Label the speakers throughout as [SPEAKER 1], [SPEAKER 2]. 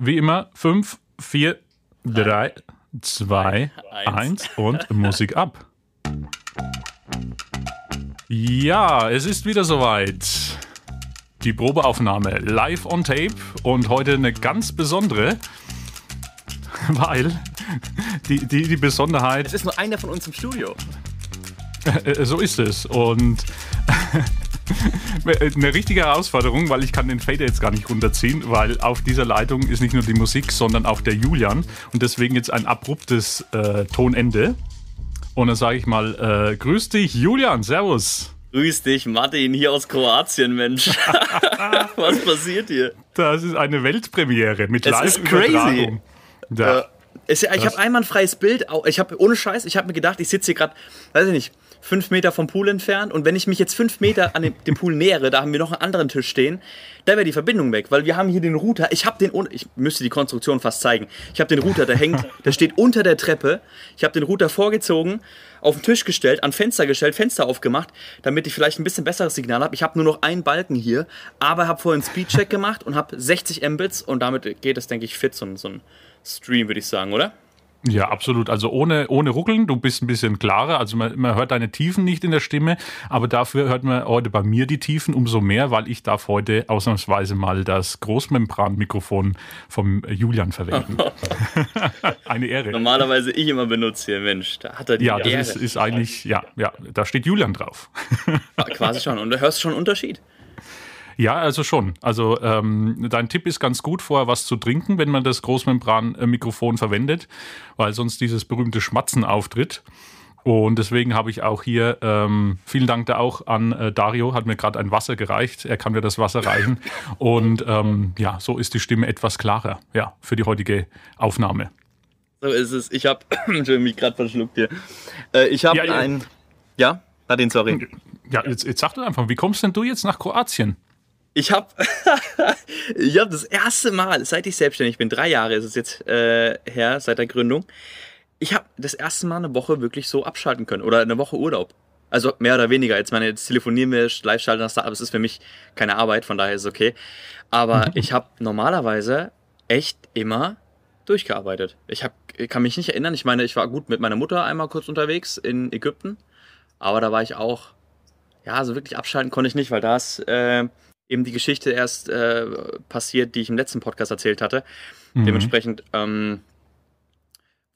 [SPEAKER 1] wie immer 5, 4, 3, 2, 1 und Musik ab. Ja, es ist wieder soweit. Die Probeaufnahme live on tape und heute eine ganz besondere, weil die, die, die Besonderheit.
[SPEAKER 2] Es ist nur einer von uns im Studio.
[SPEAKER 1] Äh, so ist es. Und eine richtige Herausforderung, weil ich kann den Fader jetzt gar nicht runterziehen, weil auf dieser Leitung ist nicht nur die Musik, sondern auch der Julian und deswegen jetzt ein abruptes äh, Tonende. Und dann sage ich mal, äh, grüß dich, Julian, servus.
[SPEAKER 2] Grüß dich, Martin, hier aus Kroatien, Mensch. Was passiert hier?
[SPEAKER 1] Das ist eine Weltpremiere mit Live-Übertragung.
[SPEAKER 2] Ja. Äh, ich habe einmal ein freies Bild. Ich habe ohne Scheiß, ich habe mir gedacht, ich sitze hier gerade, weiß ich nicht, fünf Meter vom Pool entfernt. Und wenn ich mich jetzt fünf Meter an dem, dem Pool nähere, da haben wir noch einen anderen Tisch stehen, da wäre die Verbindung weg, weil wir haben hier den Router. Ich habe den, ich müsste die Konstruktion fast zeigen. Ich habe den Router, der hängt, der steht unter der Treppe. Ich habe den Router vorgezogen, auf den Tisch gestellt, an Fenster gestellt, Fenster aufgemacht, damit ich vielleicht ein bisschen besseres Signal habe. Ich habe nur noch einen Balken hier, aber habe vorhin Speedcheck gemacht und habe 60 Mbits und damit geht es, denke ich, fit, so, so ein Stream, würde ich sagen, oder?
[SPEAKER 1] Ja, absolut. Also ohne, ohne Ruckeln, du bist ein bisschen klarer. Also man, man hört deine Tiefen nicht in der Stimme, aber dafür hört man heute bei mir die Tiefen umso mehr, weil ich darf heute ausnahmsweise mal das Großmembranmikrofon vom Julian verwenden. Eine Ehre.
[SPEAKER 2] Normalerweise ich immer benutze hier, Mensch, da hat er die
[SPEAKER 1] Ja, das
[SPEAKER 2] Ehre.
[SPEAKER 1] ist, ist eigentlich, ja, ja, da steht Julian drauf.
[SPEAKER 2] Quasi schon. Und du hörst schon einen Unterschied.
[SPEAKER 1] Ja, also schon. Also ähm, dein Tipp ist ganz gut, vorher was zu trinken, wenn man das Großmembran-Mikrofon verwendet, weil sonst dieses berühmte Schmatzen auftritt. Und deswegen habe ich auch hier, ähm, vielen Dank da auch an äh, Dario, hat mir gerade ein Wasser gereicht. Er kann mir das Wasser reichen. Und ähm, ja, so ist die Stimme etwas klarer, ja, für die heutige Aufnahme.
[SPEAKER 2] So ist es. Ich habe, Entschuldigung, mich gerade verschluckt hier. Äh, ich habe
[SPEAKER 1] Ja, ja.
[SPEAKER 2] ein, ja, Nadine, sorry.
[SPEAKER 1] Ja, jetzt, jetzt sag doch einfach, wie kommst denn du jetzt nach Kroatien?
[SPEAKER 2] Ich habe ich hab das erste Mal, seit ich selbstständig bin, drei Jahre ist es jetzt äh, her, seit der Gründung, ich habe das erste Mal eine Woche wirklich so abschalten können oder eine Woche Urlaub. Also mehr oder weniger. Jetzt meine, jetzt telefonieren wir, live schalten das da, aber es ist für mich keine Arbeit, von daher ist es okay. Aber ich habe normalerweise echt immer durchgearbeitet. Ich hab, kann mich nicht erinnern. Ich meine, ich war gut mit meiner Mutter einmal kurz unterwegs in Ägypten, aber da war ich auch, ja, so wirklich abschalten konnte ich nicht, weil da ist äh, eben die Geschichte erst äh, passiert, die ich im letzten Podcast erzählt hatte.
[SPEAKER 1] Mhm.
[SPEAKER 2] Dementsprechend ähm,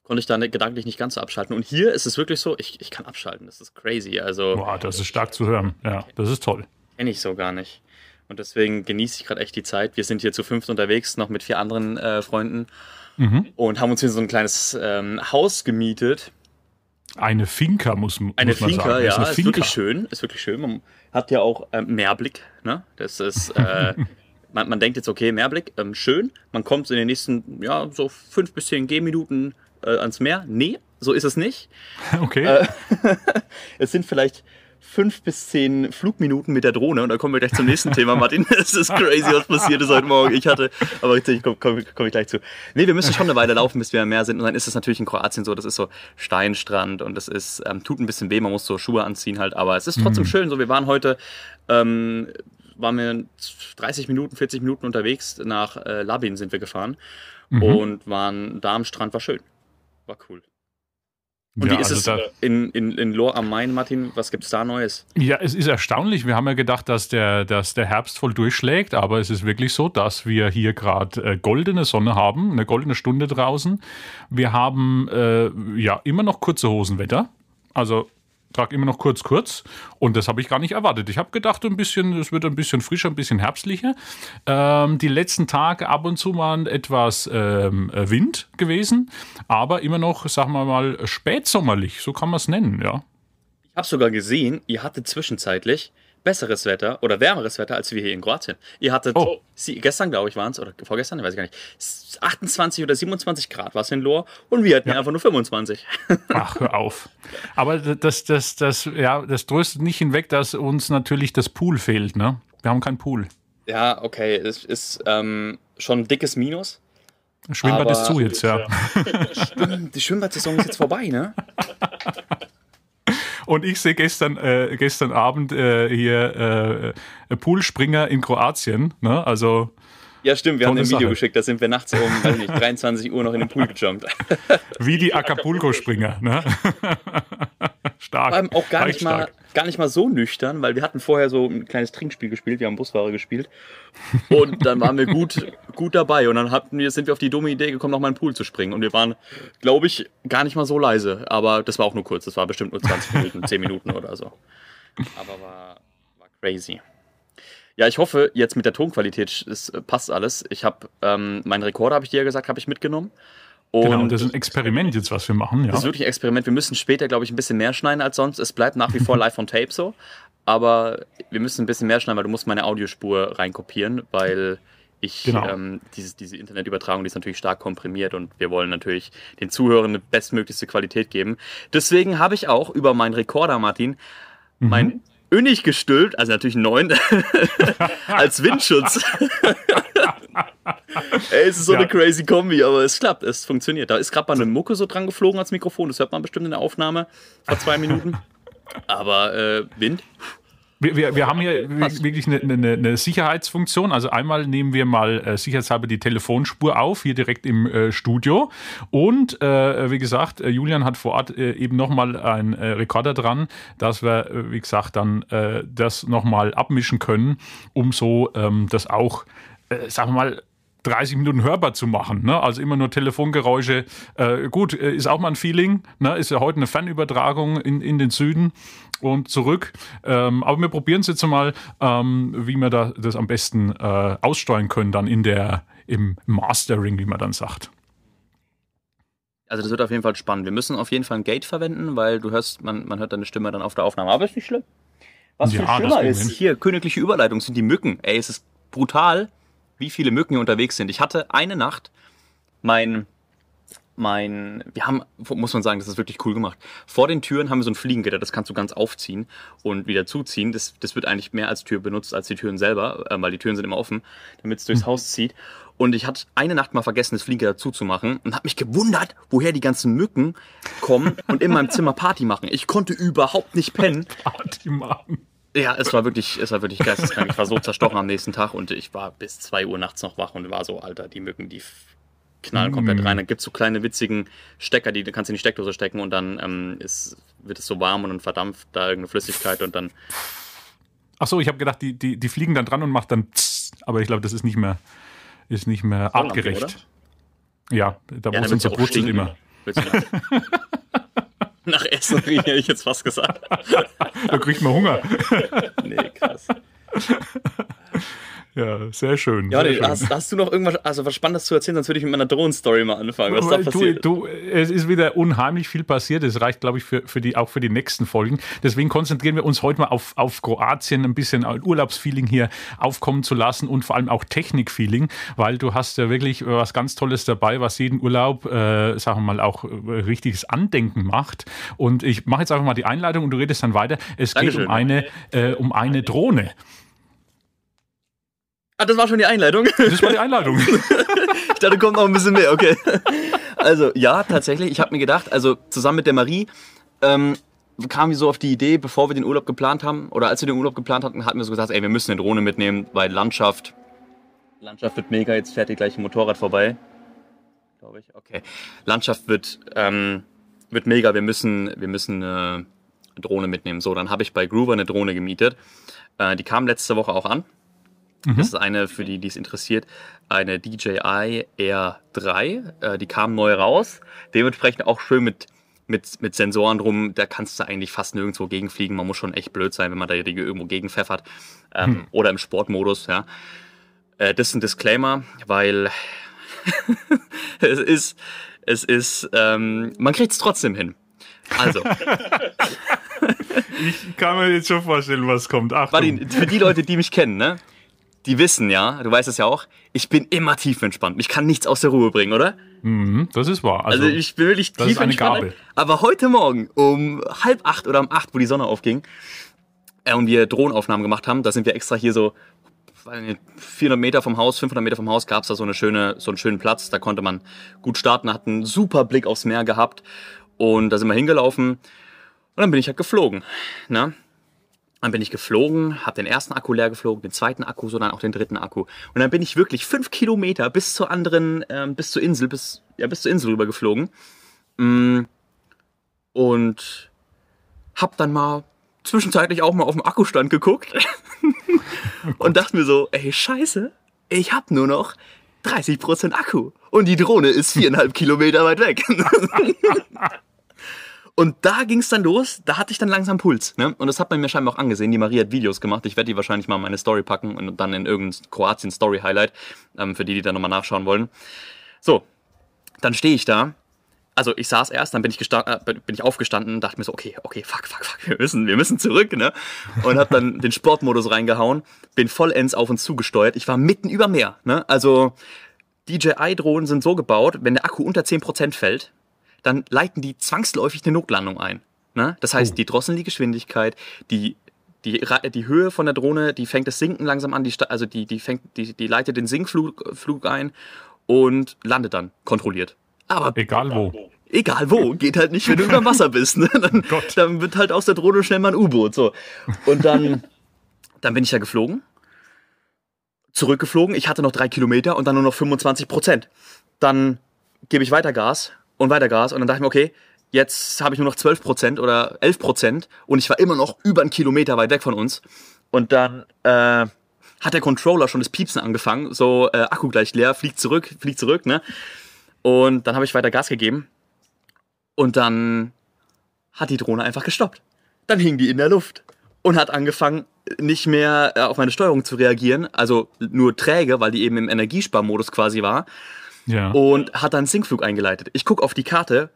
[SPEAKER 2] konnte ich da ne- gedanklich nicht ganz so abschalten. Und hier ist es wirklich so, ich, ich kann abschalten. Das ist crazy. Also
[SPEAKER 1] Boah, das ist stark zu hören. Ja, das ist toll.
[SPEAKER 2] kenne ich so gar nicht. Und deswegen genieße ich gerade echt die Zeit. Wir sind hier zu fünft unterwegs, noch mit vier anderen äh, Freunden
[SPEAKER 1] Mhm.
[SPEAKER 2] und haben uns hier so ein kleines ähm, Haus gemietet.
[SPEAKER 1] Eine Finca muss, muss
[SPEAKER 2] Eine
[SPEAKER 1] man
[SPEAKER 2] Finca,
[SPEAKER 1] sagen.
[SPEAKER 2] Ja,
[SPEAKER 1] ist eine
[SPEAKER 2] ist
[SPEAKER 1] Finca.
[SPEAKER 2] wirklich schön, ist wirklich schön. Man hat ja auch ähm, Meerblick, ne? Das ist, äh, man, man denkt jetzt, okay, Meerblick, ähm, schön. Man kommt in den nächsten, ja, so fünf bis zehn Gehminuten äh, ans Meer. Nee, so ist es nicht.
[SPEAKER 1] Okay.
[SPEAKER 2] Äh, es sind vielleicht fünf bis zehn Flugminuten mit der Drohne und da kommen wir gleich zum nächsten Thema, Martin. Es ist crazy, was passiert ist heute Morgen. Ich hatte, aber ich komme komm, komm ich gleich zu. Nee, wir müssen schon eine Weile laufen, bis wir am Meer sind. Und dann ist es natürlich in Kroatien so, das ist so Steinstrand und es ist, ähm, tut ein bisschen weh, man muss so Schuhe anziehen halt, aber es ist trotzdem schön. So, wir waren heute, ähm, waren wir 30 Minuten, 40 Minuten unterwegs. Nach äh, Labin sind wir gefahren und waren da am Strand, war schön. War cool. Und
[SPEAKER 1] Ja,
[SPEAKER 2] wie ist
[SPEAKER 1] also
[SPEAKER 2] es in, in, in Lohr am Main, Martin? Was gibt's da Neues?
[SPEAKER 1] Ja, es ist erstaunlich. Wir haben ja gedacht, dass der, dass der Herbst voll durchschlägt, aber es ist wirklich so, dass wir hier gerade äh, goldene Sonne haben, eine goldene Stunde draußen. Wir haben äh, ja immer noch kurze Hosenwetter. Also trage immer noch kurz, kurz. Und das habe ich gar nicht erwartet. Ich habe gedacht, ein bisschen, es wird ein bisschen frischer, ein bisschen herbstlicher. Ähm, die letzten Tage ab und zu waren etwas ähm, äh, Wind gewesen, aber immer noch, sagen wir mal, spätsommerlich, so kann man es nennen, ja.
[SPEAKER 2] Ich habe sogar gesehen, ihr hattet zwischenzeitlich besseres Wetter oder wärmeres Wetter als wir hier in Kroatien. Ihr hattet,
[SPEAKER 1] Oh.
[SPEAKER 2] Sie, gestern glaube ich waren es, oder vorgestern, ich weiß gar nicht, 28 oder 27 Grad war es in Lohr und wir hatten einfach nur 25.
[SPEAKER 1] Ach, hör auf. Aber das, das, das, ja, das tröstet nicht hinweg, dass uns natürlich das Pool fehlt. Ne? Wir haben keinen Pool.
[SPEAKER 2] ja, okay, es ist ähm, schon ein dickes Minus.
[SPEAKER 1] Das Schwimmbad
[SPEAKER 2] Aber-
[SPEAKER 1] ist zu jetzt, ja.
[SPEAKER 2] Die Schwimmbadsaison ist jetzt vorbei, ne?
[SPEAKER 1] Und ich sehe gestern, äh, gestern Abend äh, hier äh, Poolspringer in Kroatien. Ne? Also
[SPEAKER 2] Ja, stimmt, wir haben
[SPEAKER 1] Tolle
[SPEAKER 2] ein Video
[SPEAKER 1] Sache.
[SPEAKER 2] geschickt, da sind wir nachts um, weiß nicht, 23 Uhr noch in den Pool gejumpt.
[SPEAKER 1] Wie die Acapulco-Springer. Ne? stark.
[SPEAKER 2] Vor allem auch gar nicht, mal, gar nicht mal so nüchtern, weil wir hatten vorher so ein kleines Trinkspiel gespielt, wir haben Busfahrer gespielt. Und dann waren wir gut, gut dabei. Und dann hatten wir, sind wir auf die dumme Idee gekommen, nochmal in den Pool zu springen. Und wir waren, glaube ich, gar nicht mal so leise. Aber das war auch nur kurz. Das war bestimmt nur 20 Minuten, 10 Minuten oder so. Aber war, war crazy. Ja, ich hoffe, jetzt mit der Tonqualität es passt alles. Ich habe ähm, meinen Rekorder, habe ich dir ja gesagt, habe ich mitgenommen. Und
[SPEAKER 1] Genau, das ist ein Experiment jetzt, was wir machen. Ja.
[SPEAKER 2] das ist wirklich ein Experiment. Wir müssen später, glaube ich, ein bisschen mehr schneiden als sonst. Es bleibt nach wie vor live on tape so. Aber wir müssen ein bisschen mehr schneiden, weil du musst meine Audiospur reinkopieren, weil ich
[SPEAKER 1] Genau.
[SPEAKER 2] ähm, dieses, diese Internetübertragung, die ist natürlich stark komprimiert und wir wollen natürlich den Zuhörern eine bestmöglichste Qualität geben. Deswegen habe ich auch über meinen Rekorder, Martin,
[SPEAKER 1] Mhm.
[SPEAKER 2] mein Önig gestülpt, also natürlich neuen, als Windschutz. Ey, es ist so
[SPEAKER 1] Ja.
[SPEAKER 2] eine crazy Kombi, aber es klappt, es funktioniert. Da ist gerade mal eine Mucke so dran geflogen als Mikrofon, das hört man bestimmt in der Aufnahme vor zwei Minuten. Aber äh, Wind,
[SPEAKER 1] Wir, wir, wir haben hier
[SPEAKER 2] Passt.
[SPEAKER 1] wirklich eine, eine, eine Sicherheitsfunktion. Also einmal nehmen wir mal äh, sicherheitshalber die Telefonspur auf, hier direkt im äh, Studio. Und äh, wie gesagt, äh, Julian hat vor Ort äh, eben nochmal einen äh, Rekorder dran, dass wir, äh, wie gesagt, dann das nochmal abmischen können, um so ähm, das auch, sagen wir mal, 30 Minuten hörbar zu machen. Ne? Also immer nur Telefongeräusche. Äh, gut, äh, ist auch mal ein Feeling. Ne? Ist ja heute eine Fernübertragung in, in den Süden und zurück. Ähm, aber wir probieren es jetzt mal, ähm, wie wir da, das am besten äh, aussteuern können, dann in der, im Mastering, wie man dann sagt.
[SPEAKER 2] also das wird auf jeden Fall spannend. Wir müssen auf jeden Fall ein Gate verwenden, weil du hörst, man, man hört deine Stimme dann auf der Aufnahme. Aber ist nicht schlimm. Was
[SPEAKER 1] Ja,
[SPEAKER 2] viel schlimmer ist,
[SPEAKER 1] hin.
[SPEAKER 2] hier, königliche Überleitung sind die Mücken. Ey, es ist brutal, wie viele Mücken hier unterwegs sind. Ich hatte eine Nacht mein, mein, wir haben, muss man sagen, das ist wirklich cool gemacht. Vor den Türen haben wir so ein Fliegengitter, das kannst du ganz aufziehen und wieder zuziehen. Das, das wird eigentlich mehr als Tür benutzt als die Türen selber, äh, weil die Türen sind immer offen, damit es durchs Haus zieht. Und ich hatte eine Nacht mal vergessen, das Fliegengitter zuzumachen und habe mich gewundert, woher die ganzen Mücken kommen und in meinem Zimmer Party machen. Ich konnte überhaupt nicht pennen.
[SPEAKER 1] Party machen.
[SPEAKER 2] Ja, es war wirklich, es war wirklich geisteskrank. Ich war so zerstochen am nächsten Tag und ich war bis 2 Uhr nachts noch wach und war so, Alter, die Mücken, die knallen komplett
[SPEAKER 1] Mm.
[SPEAKER 2] rein. Dann gibt's so kleine witzigen Stecker, die du kannst in die Steckdose stecken und dann ähm, ist, wird es so warm und dann verdampft da irgendeine Flüssigkeit und dann.
[SPEAKER 1] Ach so, ich habe gedacht, die, die, die fliegen dann dran und macht dann Psst, aber ich glaube, das ist nicht mehr, ist nicht mehr artgerecht. Ja, da
[SPEAKER 2] Ja,
[SPEAKER 1] es
[SPEAKER 2] auch
[SPEAKER 1] brutzelt
[SPEAKER 2] stinken.
[SPEAKER 1] immer.
[SPEAKER 2] Nach, Essen riechen, hätte ich jetzt fast gesagt.
[SPEAKER 1] Da kriegt man Hunger.
[SPEAKER 2] Nee, krass.
[SPEAKER 1] Ja, sehr schön.
[SPEAKER 2] Ja,
[SPEAKER 1] sehr
[SPEAKER 2] nee,
[SPEAKER 1] schön.
[SPEAKER 2] hast, hast du noch irgendwas, also was Spannendes zu erzählen? Sonst würde ich mit meiner Drohnenstory mal anfangen. Was da
[SPEAKER 1] du,
[SPEAKER 2] passiert?
[SPEAKER 1] du, es ist wieder unheimlich viel passiert. Es reicht, glaube ich, für, für die, auch für die nächsten Folgen. Deswegen konzentrieren wir uns heute mal auf, auf Kroatien, ein bisschen Urlaubsfeeling hier aufkommen zu lassen und vor allem auch Technikfeeling, weil du hast ja wirklich was ganz Tolles dabei, was jeden Urlaub, äh, sagen wir mal, auch äh, richtiges Andenken macht. Und ich mache jetzt einfach mal die Einleitung und du redest dann weiter. Es geht
[SPEAKER 2] Dankeschön.
[SPEAKER 1] um eine, äh, um eine Drohne.
[SPEAKER 2] Ah, das war schon die Einleitung.
[SPEAKER 1] Das war die Einleitung.
[SPEAKER 2] Ich dachte, kommt noch ein bisschen mehr, okay. Also, ja, tatsächlich. Ich habe mir gedacht, also zusammen mit der Marie ähm, kamen wir so auf die Idee, bevor wir den Urlaub geplant haben, oder als wir den Urlaub geplant hatten, hatten wir so gesagt, ey, wir müssen eine Drohne mitnehmen, weil Landschaft, Landschaft wird mega, jetzt fährt hier gleich ein Motorrad vorbei. Glaube ich, okay. Landschaft wird, ähm, wird mega, wir müssen, wir müssen eine Drohne mitnehmen. So, dann habe ich bei Groover eine Drohne gemietet. Äh, die kam letzte Woche auch an. Das ist eine, für die, die es interessiert, eine DJI R3. Äh, die kam neu raus. Dementsprechend auch schön mit, mit, mit Sensoren drum. Da kannst du eigentlich fast nirgendwo gegenfliegen. Man muss schon echt blöd sein, wenn man da irgendwo gegenpfeffert. Ähm, Oder im Sportmodus, ja. Äh, das ist ein Disclaimer, weil es ist, es ist, ähm, man kriegt es trotzdem hin. Also,
[SPEAKER 1] Ich kann mir jetzt schon vorstellen, was kommt. Achtung.
[SPEAKER 2] Martin, für die Leute, die mich kennen, ne? Die wissen ja, du weißt es ja auch, ich bin immer tiefenentspannt. Mich kann nichts aus der Ruhe bringen, oder?
[SPEAKER 1] Mhm, das ist wahr. Also,
[SPEAKER 2] Also, ich bin wirklich
[SPEAKER 1] das ist eine
[SPEAKER 2] tiefenentspannt.
[SPEAKER 1] Gabe.
[SPEAKER 2] Aber heute Morgen um halb acht oder um acht, wo die Sonne aufging, äh, und wir Drohnenaufnahmen gemacht haben, da sind wir extra hier so weiß nicht, 400 Meter vom Haus, 500 Meter vom Haus gab es da so eine schöne, so einen schönen Platz. Da konnte man gut starten, hat einen super Blick aufs Meer gehabt und da sind wir hingelaufen und dann bin ich halt geflogen. Ne? Dann bin ich geflogen, habe den ersten Akku leer geflogen, den zweiten Akku, sondern auch den dritten Akku. Und dann bin ich wirklich fünf Kilometer bis zur anderen, ähm, bis zur Insel, bis, ja, bis zur Insel rüber geflogen. Mm, und hab dann mal zwischenzeitlich auch mal auf den Akkustand geguckt und dachte mir so, ey, scheiße, ich hab nur noch 30% Akku und die Drohne ist viereinhalb Kilometer weit weg. Und da ging es dann los, da hatte ich dann langsam Puls. Ne? Und das hat man mir scheinbar auch angesehen. Die Marie hat Videos gemacht. Ich werde die wahrscheinlich mal in meine Story packen und dann in irgendein Kroatien-Story-Highlight, ähm, für die, die da nochmal nachschauen wollen. So, dann stehe ich da. Also ich saß erst, dann bin ich, äh, bin ich aufgestanden dachte mir so, okay, okay, fuck, fuck, fuck, wir müssen, wir müssen zurück, ne? Und hab dann den Sportmodus reingehauen, bin vollends auf uns zugesteuert. Ich war mitten über Meer, ne? Also DJI-Drohnen sind so gebaut, wenn der Akku unter 10% fällt, dann leiten die zwangsläufig eine Notlandung ein. Ne? Das heißt, oh. die drosseln die Geschwindigkeit, die, die, die Höhe von der Drohne, die fängt das Sinken langsam an, die, also die, die, fängt, die, die leitet den Sinkflug Flug ein und landet dann kontrolliert.
[SPEAKER 1] Aber egal wo.
[SPEAKER 2] Egal wo, geht halt nicht, wenn du über Wasser bist. Ne? Dann, dann, wird halt aus der Drohne schnell mal ein U-Boot. So. Und dann, dann bin ich ja geflogen, zurückgeflogen. Ich hatte noch drei Kilometer und dann nur noch 25 Prozent. Dann gebe ich weiter Gas und weiter Gas. Und dann dachte ich mir, okay, jetzt habe ich nur noch 12% oder 11% und ich war immer noch über einen Kilometer weit weg von uns. Und dann äh, hat der Controller schon das Piepsen angefangen, so äh, Akku gleich leer, fliegt zurück, fliegt zurück, ne? Und dann habe ich weiter Gas gegeben und dann hat die Drohne einfach gestoppt. Dann hing die in der Luft und hat angefangen, nicht mehr äh, auf meine Steuerung zu reagieren, also nur träge, weil die eben im Energiesparmodus quasi war
[SPEAKER 1] ja.
[SPEAKER 2] und hat dann einen Sinkflug eingeleitet. Ich gucke auf die Karte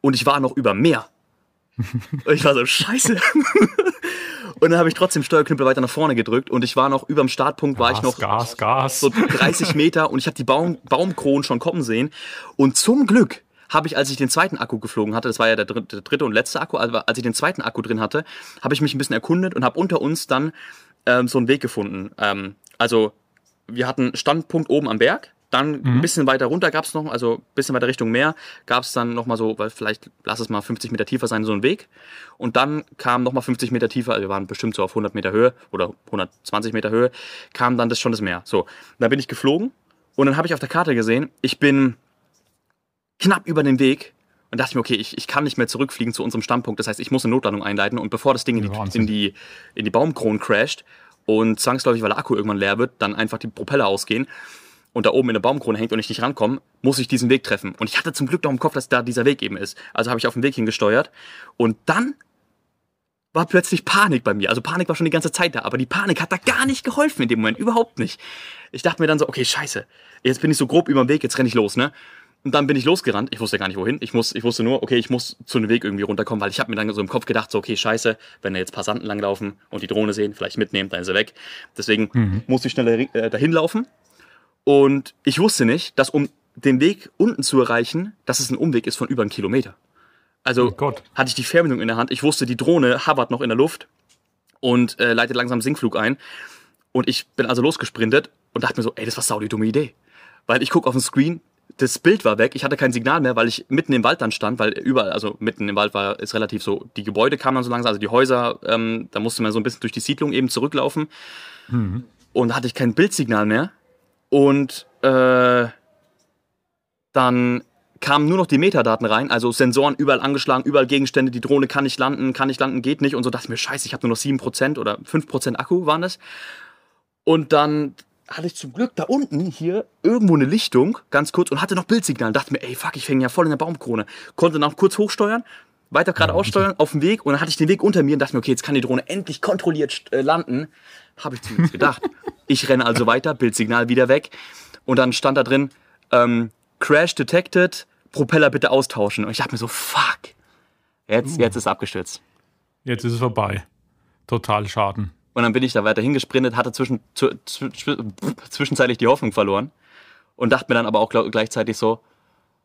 [SPEAKER 2] und ich war noch über Meer. und ich war so, scheiße. und dann habe ich trotzdem Steuerknüppel weiter nach vorne gedrückt und ich war noch über dem Startpunkt, war
[SPEAKER 1] Gas,
[SPEAKER 2] ich noch
[SPEAKER 1] Gas, Gas.
[SPEAKER 2] so 30 Meter und ich habe die Baum, Baumkronen schon kommen sehen. Und zum Glück habe ich, als ich den zweiten Akku geflogen hatte, das war ja der dritte, der dritte und letzte Akku, aber als ich den zweiten Akku drin hatte, habe ich mich ein bisschen erkundet und habe unter uns dann ähm, so einen Weg gefunden. Ähm, also wir hatten Standpunkt oben am Berg dann mhm. ein bisschen weiter runter gab es noch, also ein bisschen weiter Richtung Meer, gab es dann nochmal so, weil vielleicht lass es mal 50 Meter tiefer sein, so ein Weg. Und dann kam nochmal 50 Meter tiefer, also wir waren bestimmt so auf 100 Meter Höhe oder 120 Meter Höhe, kam dann das schon das Meer. So, da bin ich geflogen und dann habe ich auf der Karte gesehen, ich bin knapp über den Weg und dachte mir, okay, ich, ich kann nicht mehr zurückfliegen zu unserem Standpunkt. Das heißt, ich muss eine Notlandung einleiten und bevor das Ding in die, in die, in die Baumkronen crasht und zwangsläufig, weil der Akku irgendwann leer wird, dann einfach die Propeller ausgehen, und da oben in der Baumkrone hängt und ich nicht rankomme, muss ich diesen Weg treffen. Und ich hatte zum Glück noch im Kopf, dass da dieser Weg eben ist. Also habe ich auf den Weg hingesteuert. Und dann war plötzlich Panik bei mir. Also Panik war schon die ganze Zeit da, aber die Panik hat da gar nicht geholfen in dem Moment, überhaupt nicht. Ich dachte mir dann so, okay, scheiße, jetzt bin ich so grob über den Weg, jetzt renne ich los, ne? Und dann bin ich losgerannt. Ich wusste gar nicht wohin. Ich, muss, ich wusste nur, okay, ich muss zu einem Weg irgendwie runterkommen, weil ich habe mir dann so im Kopf gedacht, so, okay, scheiße, wenn da jetzt Passanten langlaufen und die Drohne sehen, vielleicht mitnehmen, dann ist er weg. Deswegen mhm. musste ich schnell äh, dahin laufen und ich wusste nicht, dass um den Weg unten zu erreichen, dass es ein Umweg ist von über einen Kilometer. Also oh hatte ich die Fernbedienung in der Hand. Ich wusste, die Drohne hovert noch in der Luft und äh, leitet langsam Sinkflug ein. Und ich bin also losgesprintet und dachte mir so, ey, das war sau die dumme Idee. Weil ich gucke auf den Screen, das Bild war weg, ich hatte kein Signal mehr, weil ich mitten im Wald dann stand, weil überall, also mitten im Wald war ist relativ so, die Gebäude kamen dann so langsam, also die Häuser, ähm, da musste man so ein bisschen durch die Siedlung eben zurücklaufen. Mhm. Und da hatte ich kein Bildsignal mehr. Und äh, dann kamen nur noch die Metadaten rein, also Sensoren überall angeschlagen, überall Gegenstände, die Drohne kann nicht landen, kann nicht landen, geht nicht und so dachte ich mir, scheiße, ich habe nur noch 7% oder 5% Akku waren das. Und dann hatte ich zum Glück da unten hier irgendwo eine Lichtung, ganz kurz, und hatte noch Bildsignal. Dachte mir, ey, fuck, ich hänge ja voll in der Baumkrone. Konnte dann auch kurz hochsteuern, weiter geradeaus steuern, auf dem Weg, und dann hatte ich den Weg unter mir und dachte mir, okay, jetzt kann die Drohne endlich kontrolliert äh, landen. Habe ich zumindest gedacht. Ich renne also weiter, Bildsignal wieder weg. Und dann stand da drin, ähm, Crash detected, Propeller bitte austauschen. Und ich dachte mir so, fuck. Jetzt, uh. jetzt ist abgestürzt.
[SPEAKER 1] Jetzt ist es vorbei. Total Schaden.
[SPEAKER 2] Und dann bin ich da weiter hingesprintet, hatte zwischen, zwischenzeitlich die Hoffnung verloren und dachte mir dann aber auch gleichzeitig so,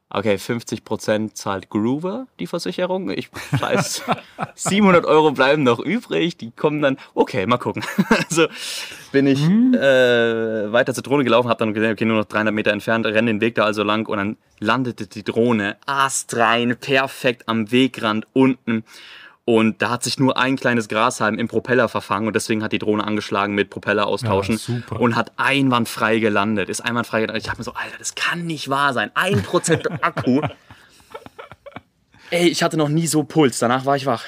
[SPEAKER 2] okay, 50% zahlt Groover, die Versicherung. Ich weiß, 700 Euro bleiben noch übrig. Die kommen dann, okay, mal gucken. also bin ich mhm. äh, weiter zur Drohne gelaufen, habe dann gesehen, okay, nur noch 300 Meter entfernt, renne den Weg da also lang und dann landete die Drohne astrein, perfekt am Wegrand unten. Und da hat sich nur ein kleines Grashalm im Propeller verfangen und deswegen hat die Drohne angeschlagen mit Propeller austauschen
[SPEAKER 1] Ja, super.
[SPEAKER 2] und hat einwandfrei gelandet. Ist einwandfrei gelandet. Ich habe mir so, Alter, das kann nicht wahr sein. Ein Prozent Akku. Ey, ich hatte noch nie so Puls. Danach war ich wach.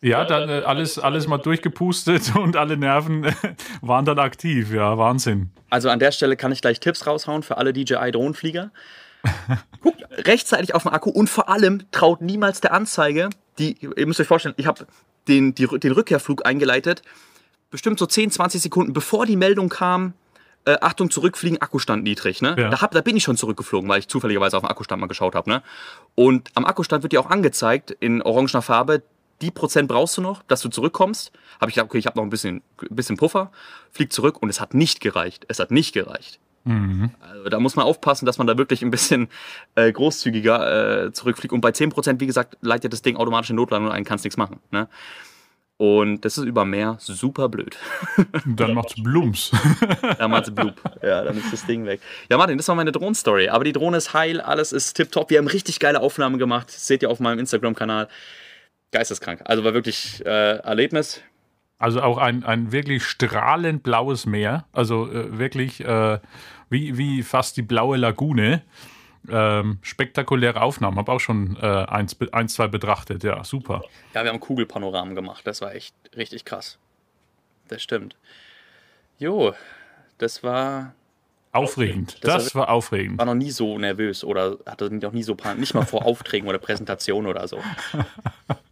[SPEAKER 1] Ja, dann äh, alles, alles mal durchgepustet und alle Nerven äh, waren dann aktiv. Ja, Wahnsinn.
[SPEAKER 2] Also an der Stelle kann ich gleich Tipps raushauen für alle DJI-Drohnenflieger. Guckt rechtzeitig auf den Akku und vor allem traut niemals der Anzeige. Die, ihr müsst euch vorstellen, ich habe den, die, den Rückkehrflug eingeleitet, bestimmt so 10, 20 Sekunden bevor die Meldung kam, äh, Achtung, zurückfliegen, Akkustand niedrig. Ne?
[SPEAKER 1] Ja.
[SPEAKER 2] Da, hab, da bin ich schon zurückgeflogen, weil ich zufälligerweise auf den Akkustand mal geschaut habe. Ne? Und am Akkustand wird dir auch angezeigt, in orangener Farbe, die Prozent brauchst du noch, dass du zurückkommst. Habe ich gedacht, okay, ich habe noch ein bisschen, ein bisschen Puffer, flieg zurück und es hat nicht gereicht. Es hat nicht gereicht. Also da muss man aufpassen, dass man da wirklich ein bisschen äh, großzügiger äh, zurückfliegt. Und bei 10%, wie gesagt, leitet das Ding automatisch in Notlandung ein, kannst nichts machen. Ne? Und das ist über Meer super blöd.
[SPEAKER 1] Dann macht's Blums.
[SPEAKER 2] Damals blub. Ja, dann ist das Ding weg. Ja, Martin, das war meine Drohnenstory. Aber die Drohne ist heil, alles ist tipptopp. Wir haben richtig geile Aufnahmen gemacht. Das seht ihr auf meinem Instagram-Kanal. Geisteskrank. Also war wirklich äh, Erlebnis.
[SPEAKER 1] Also auch ein, ein wirklich strahlend blaues Meer. Also äh, wirklich äh, wie, wie fast die blaue Lagune. Ähm, spektakuläre Aufnahmen. Habe auch schon äh, eins, eins, zwei betrachtet. Ja, super.
[SPEAKER 2] Ja, wir haben Kugelpanoramen gemacht. Das war echt richtig krass. Das stimmt. Jo, das war,
[SPEAKER 1] Aufregend.
[SPEAKER 2] Das war
[SPEAKER 1] Das war aufregend.
[SPEAKER 2] war noch nie so nervös oder hatte noch nie so Pan nicht mal vor Aufträgen oder Präsentationen oder so.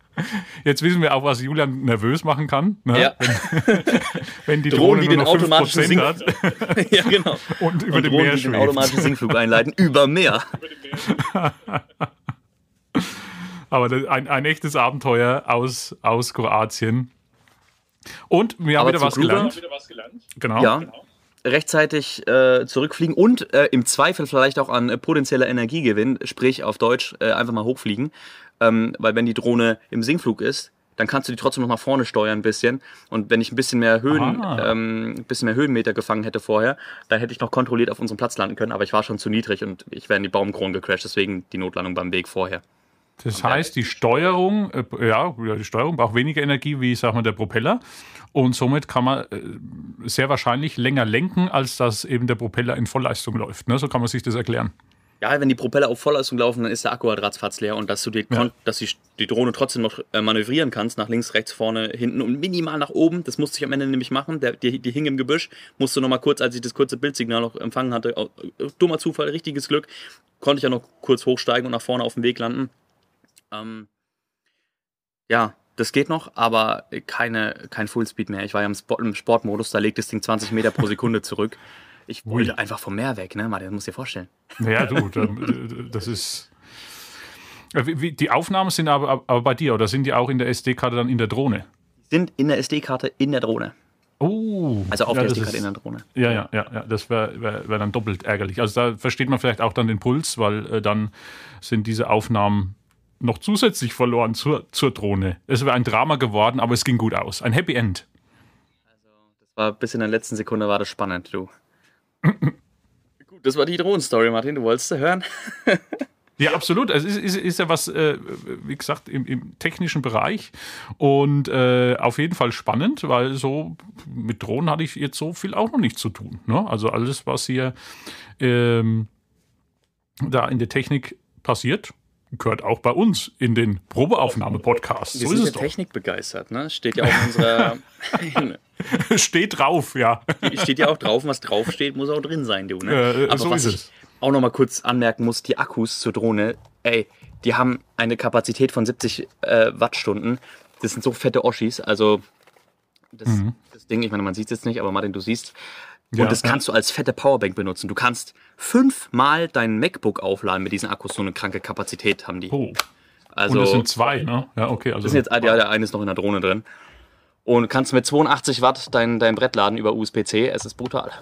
[SPEAKER 1] Jetzt wissen wir auch, was Julian nervös machen kann. Ne?
[SPEAKER 2] Ja,
[SPEAKER 1] Wenn die
[SPEAKER 2] Drohnen,
[SPEAKER 1] Drohne
[SPEAKER 2] die
[SPEAKER 1] nur
[SPEAKER 2] den automatischen
[SPEAKER 1] 5%
[SPEAKER 2] Sink-
[SPEAKER 1] hat
[SPEAKER 2] ja genau.
[SPEAKER 1] und über
[SPEAKER 2] Und
[SPEAKER 1] dem
[SPEAKER 2] Drohnen,
[SPEAKER 1] Meer
[SPEAKER 2] die den
[SPEAKER 1] schwebt.
[SPEAKER 2] automatischen Sinkflug einleiten, über Meer.
[SPEAKER 1] Aber das- ein, ein echtes Abenteuer aus, aus Kroatien. Und wir haben
[SPEAKER 2] Aber
[SPEAKER 1] wieder was
[SPEAKER 2] Gruber-
[SPEAKER 1] gelernt. Genau.
[SPEAKER 2] Ja, rechtzeitig äh, zurückfliegen und äh, im Zweifel vielleicht auch an äh, potenzieller Energiegewinn, sprich auf Deutsch äh, einfach mal hochfliegen. Ähm, weil wenn die Drohne im Sinkflug ist, dann kannst du die trotzdem noch nach vorne steuern ein bisschen. Und wenn ich ein bisschen mehr Höhen, ähm, ein bisschen mehr Höhenmeter gefangen hätte vorher, dann hätte ich noch kontrolliert auf unserem Platz landen können. Aber ich war schon zu niedrig und ich wäre in die Baumkronen gecrashed. Deswegen die Notlandung beim Weg vorher.
[SPEAKER 1] Das heißt, die Steuerung, äh, ja, ja, die Steuerung braucht weniger Energie wie, sag mal, der Propeller. Und somit kann man äh, sehr wahrscheinlich länger lenken, als dass eben der Propeller in Vollleistung läuft. Ne? So kann man sich das erklären.
[SPEAKER 2] Ja, wenn die Propeller auf Vollleistung laufen, dann ist der Akku halt ratzfatz leer und dass du die, kon- dass die, die Drohne trotzdem noch äh, manövrieren kannst, nach links, rechts, vorne, hinten und minimal nach oben, das musste ich am Ende nämlich machen, der, die, die hing im Gebüsch, musste noch mal kurz, als ich das kurze Bildsignal noch empfangen hatte, dummer Zufall, richtiges Glück, konnte ich ja noch kurz hochsteigen und nach vorne auf dem Weg landen. Ähm, ja, das geht noch, aber keine, kein Fullspeed mehr. Ich war ja im, Sport, im Sportmodus, da legt das Ding 20 Meter pro Sekunde zurück. Ich wollte
[SPEAKER 1] Ui.
[SPEAKER 2] einfach vom Meer weg, ne? Martin, das musst du dir vorstellen.
[SPEAKER 1] Naja, du, äh, das ist. Äh, Die Aufnahmen sind aber, aber bei dir, oder sind die auch in der SD-Karte dann in der Drohne?
[SPEAKER 2] sind in der SD-Karte in der Drohne.
[SPEAKER 1] Oh.
[SPEAKER 2] Also auf
[SPEAKER 1] ja,
[SPEAKER 2] der SD-Karte in der Drohne.
[SPEAKER 1] Ja, ja, ja, ja. das wäre wär, wär dann doppelt ärgerlich. Also da versteht man vielleicht auch dann den Puls, weil äh, dann sind diese Aufnahmen noch zusätzlich verloren zur, zur Drohne. Es wäre ein Drama geworden, aber es ging gut aus. Ein Happy End.
[SPEAKER 2] Das war bis in der letzten Sekunde war das spannend, du. Gut, das war die Drohnenstory, Martin. Du wolltest sie hören?
[SPEAKER 1] Ja, absolut. Es ist, ist, ist ja was, äh, wie gesagt, im, im technischen Bereich und äh, auf jeden Fall spannend, weil so mit Drohnen hatte ich jetzt so viel auch noch nicht zu tun. Ne? Also alles, was hier ähm, da in der Technik passiert, gehört auch bei uns in den Probeaufnahme-Podcast. So ist es
[SPEAKER 2] ja Technik begeistert, ne? Steht ja auf unserer.
[SPEAKER 1] doch. Steht drauf, ja.
[SPEAKER 2] steht ja auch drauf, was draufsteht, muss auch drin sein, du. Ne?
[SPEAKER 1] Äh,
[SPEAKER 2] Aber
[SPEAKER 1] so
[SPEAKER 2] was
[SPEAKER 1] ist
[SPEAKER 2] ich
[SPEAKER 1] es.
[SPEAKER 2] auch noch mal kurz anmerken muss: die Akkus zur Drohne, ey, die haben eine Kapazität von 70 äh, Wattstunden. Das sind so fette Oschis. Also, das, das Ding, ich meine, man sieht es jetzt nicht, aber Martin, du siehst. Und
[SPEAKER 1] Ja,
[SPEAKER 2] das
[SPEAKER 1] ja.
[SPEAKER 2] kannst du als fette Powerbank benutzen. Du kannst fünfmal dein MacBook aufladen mit diesen Akkus. So eine kranke Kapazität haben die.
[SPEAKER 1] Oh.
[SPEAKER 2] Also,
[SPEAKER 1] Und es sind zwei, ne? Ja, okay. Also
[SPEAKER 2] das sind jetzt, ja, der eine ist noch in der Drohne drin. Und kannst mit 82 Watt dein, dein Brett laden über USB-C. Es ist brutal.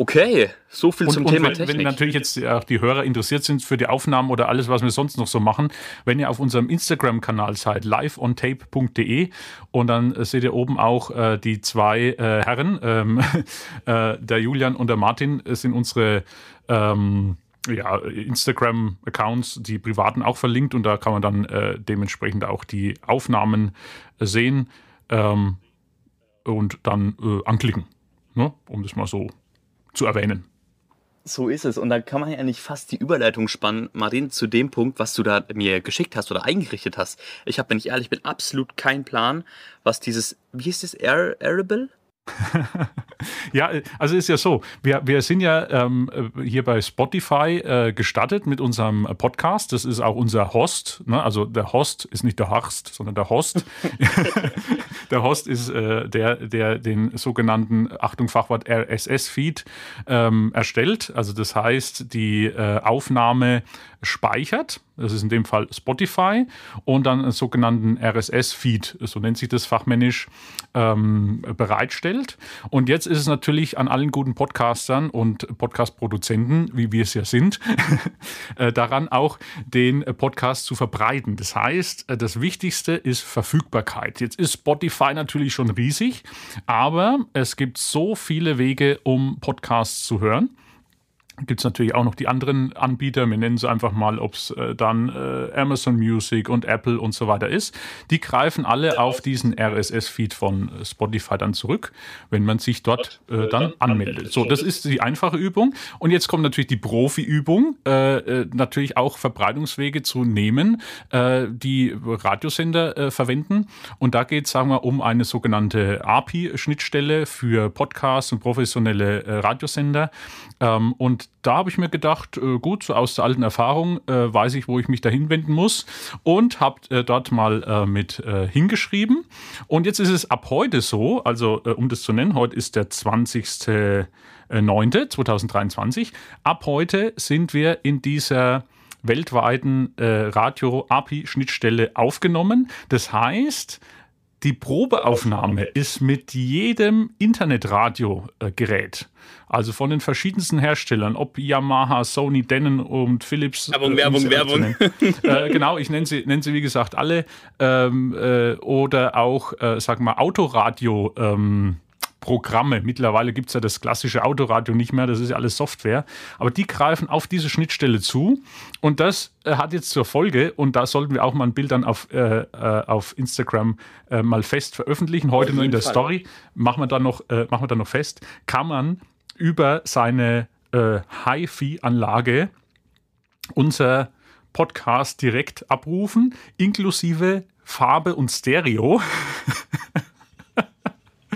[SPEAKER 2] Okay, so viel
[SPEAKER 1] Und,
[SPEAKER 2] zum
[SPEAKER 1] und
[SPEAKER 2] Thema
[SPEAKER 1] wenn,
[SPEAKER 2] Technik.
[SPEAKER 1] wenn natürlich jetzt auch die Hörer interessiert sind für die Aufnahmen oder alles, was wir sonst noch so machen, wenn ihr auf unserem Instagram-Kanal seid, liveontape.de und dann äh, seht ihr oben auch äh, die zwei äh, Herren, ähm, äh, der Julian und der Martin, äh, sind unsere ähm, ja, Instagram-Accounts, die privaten auch verlinkt und da kann man dann äh, dementsprechend auch die Aufnahmen äh, sehen ähm, und dann äh, anklicken, ne? um das mal so zu erwähnen.
[SPEAKER 2] So ist es. Und da kann man ja nicht fast die Überleitung spannen, Martin, zu dem Punkt, was du da mir geschickt hast oder eingerichtet hast. Ich habe, wenn ich ehrlich bin, absolut keinen Plan, was dieses, wie hieß das, Air, Arable?
[SPEAKER 1] ja, also ist ja so, wir, wir sind ja ähm, hier bei Spotify äh, gestartet mit unserem Podcast. Das ist auch unser Host. Ne? Also der Host ist nicht der Horst, sondern der Host. der Host ist äh, der, der den sogenannten, Achtung Fachwort, RSS-Feed ähm, erstellt. Also das heißt, die äh, Aufnahme speichert das ist in dem Fall Spotify, und dann einen sogenannten RSS-Feed, so nennt sich das fachmännisch, ähm, bereitstellt. Und jetzt ist es natürlich an allen guten Podcastern und Podcast-Produzenten, wie wir es ja sind, äh, daran auch den Podcast zu verbreiten. Das heißt, äh, das Wichtigste ist Verfügbarkeit. Jetzt ist Spotify natürlich schon riesig, aber es gibt so viele Wege, um Podcasts zu hören gibt es natürlich auch noch die anderen Anbieter. Wir nennen sie einfach mal, ob es äh, dann äh, Amazon Music und Apple und so weiter ist. Die greifen alle auf diesen RSS-Feed von äh, Spotify dann zurück, wenn man sich dort äh, dann anmeldet. So, das ist die einfache Übung. Und jetzt kommt natürlich die Profi-Übung, äh, äh, natürlich auch Verbreitungswege zu nehmen, die Radiosender verwenden. Und da geht es, sagen wir, um eine sogenannte API-Schnittstelle für Podcasts und professionelle Radiosender. Ähm, und da habe ich mir gedacht, äh, gut, so aus der alten Erfahrung äh, weiß ich, wo ich mich da hinwenden muss und habe äh, dort mal äh, mit äh, hingeschrieben. Und jetzt ist es ab heute so, also äh, um das zu nennen, heute ist der 20.09.2023. Ab heute sind wir in dieser weltweiten Radio-API-Schnittstelle aufgenommen. Das heißt, die Probeaufnahme ist mit jedem Internetradiogerät, also von den verschiedensten Herstellern, ob Yamaha, Sony, Denon und Philips.
[SPEAKER 2] Werbung, äh, Werbung, Werbung.
[SPEAKER 1] äh, genau, ich nenne sie, nenne sie wie gesagt alle. Ähm, äh, oder auch, äh, sag mal, Autoradio. Ähm, Programme. Mittlerweile gibt es ja das klassische Autoradio nicht mehr, das ist ja alles Software. Aber die greifen auf diese Schnittstelle zu und das äh, hat jetzt zur Folge, und da sollten wir auch mal ein Bild dann auf, äh, äh auf Instagram äh, mal fest veröffentlichen. Heute nur in der Fall. Story, machen wir, dann noch, äh, machen wir dann noch fest, kann man über seine äh, HiFi-Anlage unser Podcast direkt abrufen, inklusive Farbe und Stereo.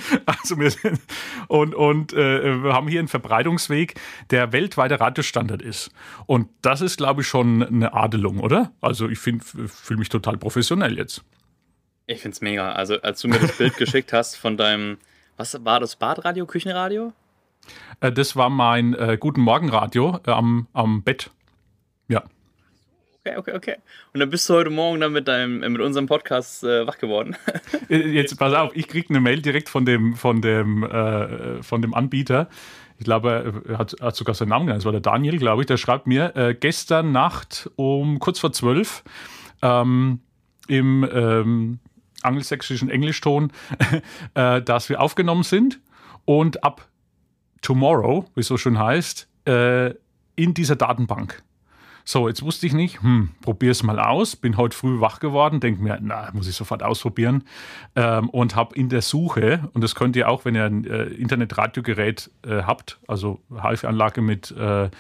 [SPEAKER 1] Also wir sind, und, und äh, wir haben hier einen Verbreitungsweg, der weltweiter Radiostandard ist. Und das ist, glaube ich, schon eine Adelung, oder? Also ich fühle mich total professionell jetzt.
[SPEAKER 2] Ich finde es mega. Also als du mir das Bild geschickt hast von deinem, was war das, Badradio, Küchenradio?
[SPEAKER 1] Äh, das war mein äh, Guten Morgen Radio äh, am, am Bett.
[SPEAKER 2] Okay, okay, okay. Und dann bist du heute Morgen dann mit deinem, äh, mit unserem Podcast äh, wach geworden.
[SPEAKER 1] Äh, jetzt pass auf, ich kriege eine Mail direkt von dem, von dem, äh, von dem Anbieter. Ich glaube, er hat, hat sogar seinen Namen genannt. Das war der Daniel, glaube ich. Der schreibt mir äh, gestern Nacht um kurz vor zwölf ähm, im ähm, angelsächsischen Englischton, äh, dass wir aufgenommen sind und ab tomorrow, wie es so schön heißt, in dieser Datenbank. So, jetzt wusste ich nicht, hm, probier's mal aus. Bin heute früh wach geworden, denke mir, na, muss ich sofort ausprobieren. Ähm, und habe in der Suche, und das könnt ihr auch, wenn ihr ein äh, Internetradiogerät äh, habt, also HIFI-Anlage mit, äh,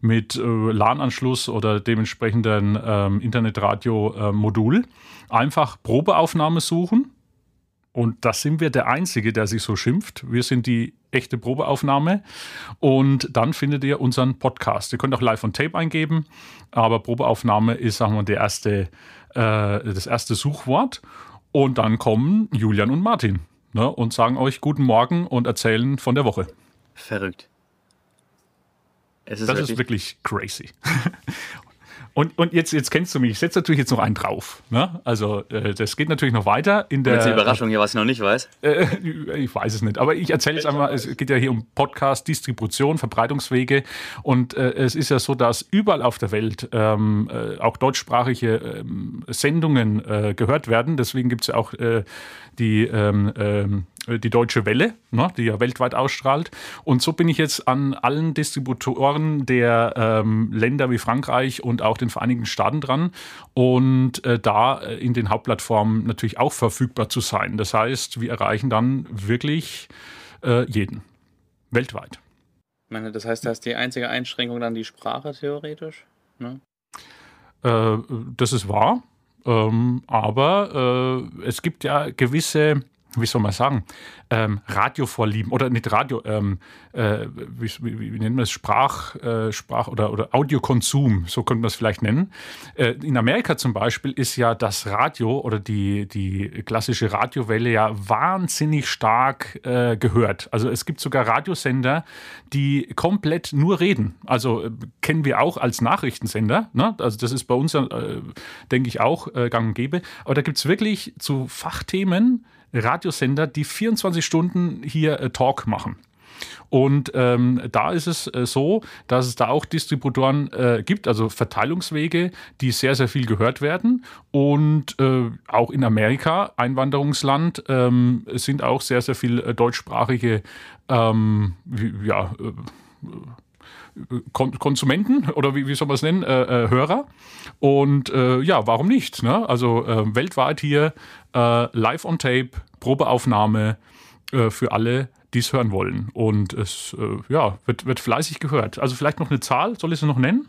[SPEAKER 1] mit äh, LAN-Anschluss oder dementsprechenden ähm, Internetradio-Modul, einfach Probeaufnahme suchen und da sind wir der Einzige, der sich so schimpft. Wir sind die echte Probeaufnahme. Und dann findet ihr unseren Podcast. Ihr könnt auch live on tape eingeben, aber Probeaufnahme ist, sagen wir, der erste, äh, das erste Suchwort. Und dann kommen Julian und Martin ne, und sagen euch Guten Morgen und erzählen von der Woche.
[SPEAKER 2] Verrückt.
[SPEAKER 1] das wirklich ist wirklich crazy. Und, und jetzt, jetzt kennst du mich, ich setze natürlich jetzt noch einen drauf. Ne? Also äh, das geht natürlich noch weiter. In der,
[SPEAKER 2] jetzt die Überraschung hier, was ich noch nicht weiß.
[SPEAKER 1] Äh, ich weiß es nicht, aber ich erzähle es einmal, es geht ja hier um Podcast, Distribution, Verbreitungswege und äh, es ist ja so, dass überall auf der Welt ähm, äh, auch deutschsprachige ähm, Sendungen äh, gehört werden. Deswegen gibt es ja auch äh, die ähm, ähm, die Deutsche Welle, ne, die ja weltweit ausstrahlt. Und so bin ich jetzt an allen Distributoren der ähm, Länder wie Frankreich und auch den Vereinigten Staaten dran und äh, da in den Hauptplattformen natürlich auch verfügbar zu sein. Das heißt, wir erreichen dann wirklich äh, jeden weltweit.
[SPEAKER 2] Ich meine, das heißt, da ist die einzige Einschränkung dann die Sprache theoretisch? Ne?
[SPEAKER 1] Äh, das ist wahr. Ähm, aber äh, es gibt ja gewisse wie soll man sagen, ähm, Radiovorlieben oder nicht Radio, ähm, äh, wie, wie, wie, nennt man es, Sprach, äh, Sprach oder, oder Audiokonsum, so könnte man es vielleicht nennen. Äh, in Amerika zum Beispiel ist ja das Radio oder die, die klassische Radiowelle ja wahnsinnig stark äh, gehört. Also es gibt sogar Radiosender, die komplett nur reden. Also äh, kennen wir auch als Nachrichtensender. Ne? Also das ist bei uns, äh, denke ich, auch gang und gäbe. Aber da gibt es wirklich zu Fachthemen, Radiosender, die 24 Stunden hier äh, Talk machen. Und ähm, da ist es äh, so, dass es da auch Distributoren äh, gibt, also Verteilungswege, die sehr, sehr viel gehört werden. Und äh, auch in Amerika, Einwanderungsland, ähm, sind auch sehr, sehr viel äh, deutschsprachige ähm, ja, äh, Kon Konsumenten oder wie, wie soll man es nennen, äh, äh, Hörer. Und äh, ja, warum nicht? Ne? Also äh, weltweit hier äh, live on tape, Probeaufnahme äh, für alle, die es hören wollen. Und es ja, wird, wird fleißig gehört. Also vielleicht noch eine Zahl, soll ich sie noch nennen?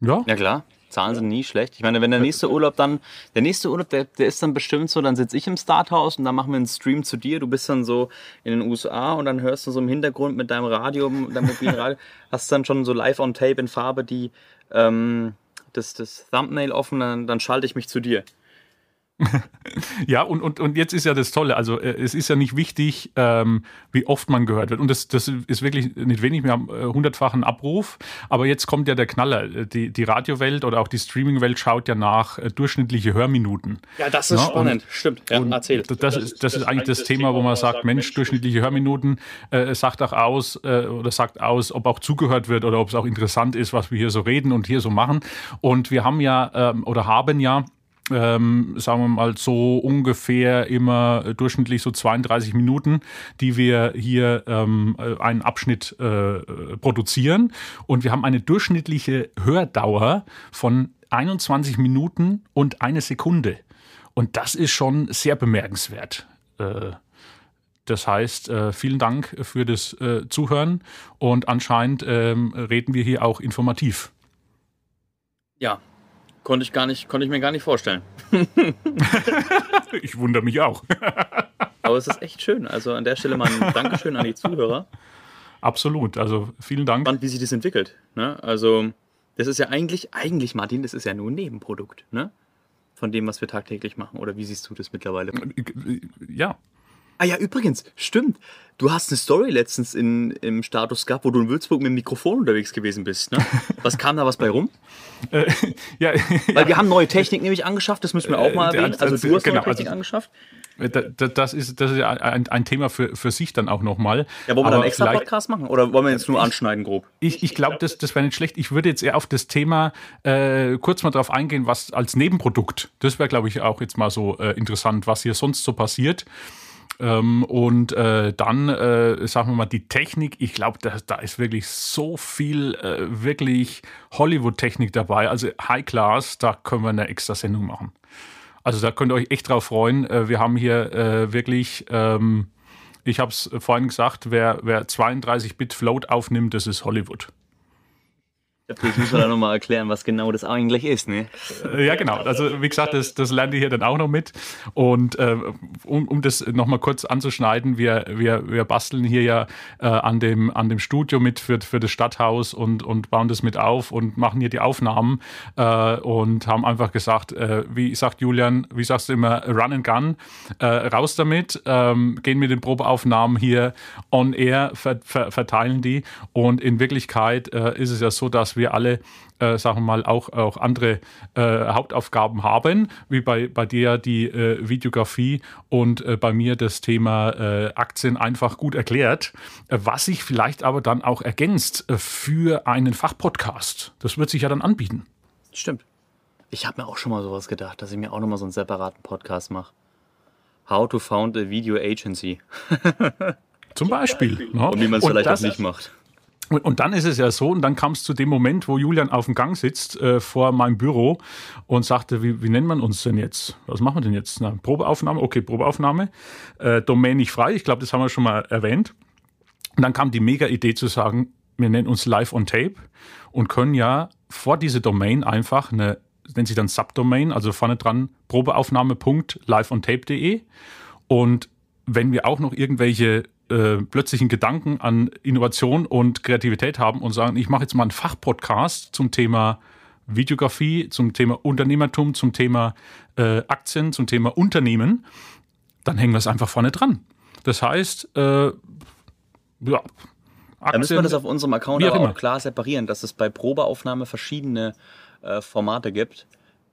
[SPEAKER 2] Ja. Ja, klar. Zahlen sind nie schlecht. Ich meine, wenn der nächste Urlaub dann, der nächste Urlaub, der, der ist dann bestimmt so, dann sitze ich im Starthaus und dann machen wir einen Stream zu dir. Du bist dann so in den USA und dann hörst du so im Hintergrund mit deinem Radio, deinem mobilen Radio, hast dann schon so live on tape in Farbe die, ähm, das, das Thumbnail offen, dann, dann schalte ich mich zu dir.
[SPEAKER 1] Ja, und, und, und jetzt ist ja das Tolle, also äh, es ist ja nicht wichtig, ähm, wie oft man gehört wird. Und das, das ist wirklich nicht wenig, wir haben äh, hundertfachen Abruf, aber jetzt kommt ja der Knaller. Die, die Radiowelt oder auch die Streamingwelt schaut ja nach äh, durchschnittliche Hörminuten.
[SPEAKER 2] Ja, das ist ja, spannend, und, stimmt. Ja,
[SPEAKER 1] erzähl. Das, das, ist, das ist eigentlich das Thema, wo man sagt, Mensch, durchschnittliche Hörminuten äh, sagt auch aus äh, oder sagt aus, ob auch zugehört wird oder ob es auch interessant ist, was wir hier so reden und hier so machen. Und wir haben ja ähm, oder haben ja ähm, sagen wir mal so ungefähr immer durchschnittlich so 32 Minuten, die wir hier ähm, einen Abschnitt äh, produzieren. Und wir haben eine durchschnittliche Hördauer von 21 Minuten und eine Sekunde. Und das ist schon sehr bemerkenswert. Äh, das heißt, äh, vielen Dank für das äh, Zuhören und anscheinend ähm, reden wir hier auch informativ.
[SPEAKER 2] Ja, Konnte ich gar nicht, konnte ich mir gar nicht vorstellen.
[SPEAKER 1] ich wundere mich auch.
[SPEAKER 2] Aber es ist echt schön. Also an der Stelle mal ein Dankeschön an die Zuhörer.
[SPEAKER 1] Absolut. Also vielen Dank.
[SPEAKER 2] Spannend, wie sich das entwickelt. Ne? Also das ist ja eigentlich, eigentlich Martin, das ist ja nur ein Nebenprodukt. Ne? Von dem, was wir tagtäglich machen. Oder wie siehst du das mittlerweile?
[SPEAKER 1] Ja,
[SPEAKER 2] Ah ja, übrigens, stimmt. Du hast eine Story letztens in, im Status gehabt, wo du in Würzburg mit dem Mikrofon unterwegs gewesen bist. Ne? Was kam da was bei rum?
[SPEAKER 1] Äh, ja,
[SPEAKER 2] Weil wir haben neue Technik nämlich angeschafft, das müssen wir auch mal äh, erwähnen. Also du hast genau, neue Technik also, angeschafft.
[SPEAKER 1] Äh, das ist, das ist ja ein, ein Thema für, für sich dann auch nochmal.
[SPEAKER 2] Ja, wollen wir dann einen extra Podcast machen oder wollen wir jetzt nur anschneiden grob?
[SPEAKER 1] Ich, ich glaube, das, das wäre nicht schlecht. Ich würde jetzt eher auf das Thema äh, kurz mal drauf eingehen, was als Nebenprodukt, das wäre, glaube ich, auch jetzt mal so äh, interessant, was hier sonst so passiert. Ähm, und äh, dann, äh, sagen wir mal, die Technik. Ich glaube, da, da ist wirklich so viel, äh, wirklich Hollywood-Technik dabei. Also High Class, da können wir eine extra Sendung machen. Also da könnt ihr euch echt drauf freuen. Äh, wir haben hier äh, wirklich, ähm, ich habe es vorhin gesagt, wer, wer 32-Bit Float aufnimmt, das ist Hollywood.
[SPEAKER 2] Vielleicht müssen wir da nochmal erklären, was genau das eigentlich ist, ne?
[SPEAKER 1] Äh, ja, genau. Also wie gesagt, das, das lernt ihr hier dann auch noch mit. Und äh, um, um das nochmal kurz anzuschneiden, wir, wir, wir basteln hier ja äh, an, dem, an dem Studio mit für, für das Stadthaus und, und bauen das mit auf und machen hier die Aufnahmen äh, und haben einfach gesagt, äh, wie sagt Julian, wie sagst du immer, Run and Gun, äh, raus damit, ähm, gehen mit den Probeaufnahmen hier on air, ver, ver, verteilen die. Und in Wirklichkeit ist es ja so, dass wir wir alle, äh, sagen wir mal, auch, auch andere äh, Hauptaufgaben haben, wie bei, bei dir die äh, Videografie und äh, bei mir das Thema äh, Aktien einfach gut erklärt, äh, was sich vielleicht aber dann auch ergänzt für einen Fachpodcast. Das wird sich ja dann anbieten.
[SPEAKER 2] Stimmt. Ich habe mir auch schon mal sowas gedacht, dass ich mir auch nochmal so einen separaten Podcast mache. How to found a video agency.
[SPEAKER 1] Zum Beispiel. Ne?
[SPEAKER 2] Und wie man es vielleicht auch nicht macht.
[SPEAKER 1] Und, und, dann ist es ja so, und dann kam es zu dem Moment, wo Julian auf dem Gang sitzt äh, vor meinem Büro und sagte, wie, wie nennt man uns denn jetzt? Was machen wir denn jetzt? Na, Probeaufnahme? Okay, Probeaufnahme. Äh, Domain nicht frei, ich glaube, das haben wir schon mal erwähnt. Und dann kam die mega Idee zu sagen, wir nennen uns Live on Tape und können ja vor diese Domain einfach eine, nennt sich dann Subdomain, also vorne dran probeaufnahme.liveontape.de. Und wenn wir auch noch irgendwelche äh, plötzlichen Gedanken an Innovation und Kreativität haben und sagen, ich mache jetzt mal einen Fachpodcast zum Thema Videografie, zum Thema Unternehmertum, zum Thema äh, Aktien, zum Thema Unternehmen, dann hängen wir es einfach vorne dran. Das heißt, äh, ja,
[SPEAKER 2] Aktien, da müssen wir das auf unserem Account aber auch klar separieren, dass es bei Probeaufnahme verschiedene äh, Formate gibt.